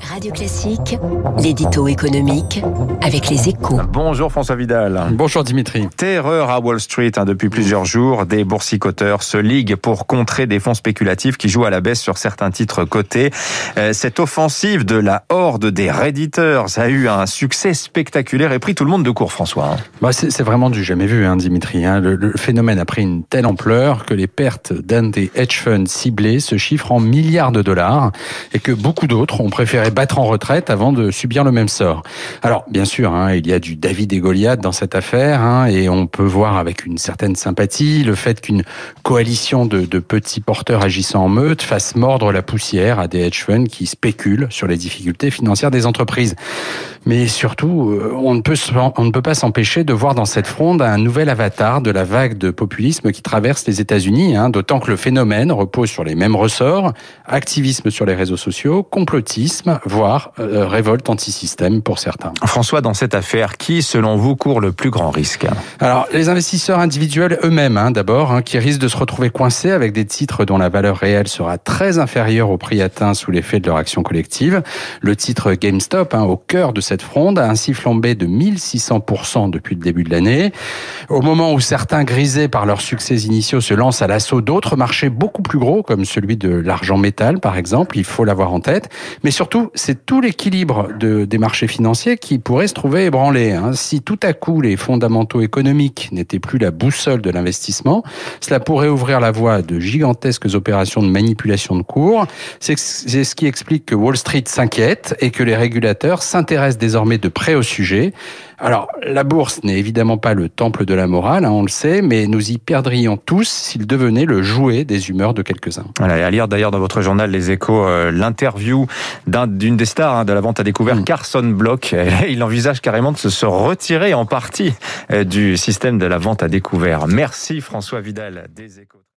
Radio Classique, l'édito économique avec les échos. Bonjour François Vidal. Bonjour Dimitri. Terreur à Wall Street hein, depuis plusieurs jours. Des boursicoteurs se liguent pour contrer des fonds spéculatifs qui jouent à la baisse sur certains titres cotés. Euh, cette offensive de la horde des Redditeurs a eu un succès spectaculaire et pris tout le monde de court, François. Hein. Bah c'est vraiment du jamais vu, hein, Dimitri. Hein. Le, le, phénomène a pris une telle ampleur que les pertes d'un des hedge funds ciblés se chiffrent en milliards de dollars et que beaucoup d'autres ont préféré battre en retraite avant de subir le même sort. Alors, bien sûr, hein, il y a du David et Goliath dans cette affaire, hein, et on peut voir avec une certaine sympathie le fait qu'une coalition de, petits porteurs agissant en meute fasse mordre la poussière à des hedge funds qui spéculent sur les difficultés financières des entreprises. Mais surtout, euh, on ne peut, on ne peut pas s'empêcher de voir dans cette fronde un nouvel avatar de la vague de populisme qui traverse les États-Unis, hein, d'autant que le phénomène repose sur les mêmes ressorts, activisme sur les réseaux sociaux, complotisme, voire euh, révolte anti-système pour certains. François, dans cette affaire, qui, selon vous, court le plus grand risque? Alors, les investisseurs individuels eux-mêmes, hein, d'abord, hein, qui risquent de se retrouver coincés avec des titres dont la valeur réelle sera très inférieure au prix atteint sous l'effet de leur action collective. Le titre GameStop, hein, au cœur de cette fronde, a ainsi flambé de 1600% depuis le début de l'année. Au moment où certains grisés par leurs succès initiaux se lancent à l'assaut d'autres marchés beaucoup plus gros, comme celui de l'argent métal, par exemple, il faut l'avoir en tête. Mais surtout, c'est tout l'équilibre de, des marchés financiers qui pourrait se trouver ébranlé. Hein. Si tout à coup les fondamentaux économiques n'étaient plus la boussole de l'investissement, cela pourrait ouvrir la voie de gigantesques opérations de manipulation de cours. C'est ce qui explique que Wall Street s'inquiète et que les régulateurs s'intéressent désormais de près au sujet. Alors, la bourse n'est évidemment pas le temple de la morale, hein, on le sait, mais nous y perdrions tous s'il devenait le jouet des humeurs de quelques-uns. Voilà, et à lire d'ailleurs dans votre journal Les Échos euh, l'interview d'une des stars hein, de la vente à découvert, mmh. Carson Block. Il envisage carrément de se retirer en partie euh, du système de la vente à découvert. Merci François Vidal des Échos.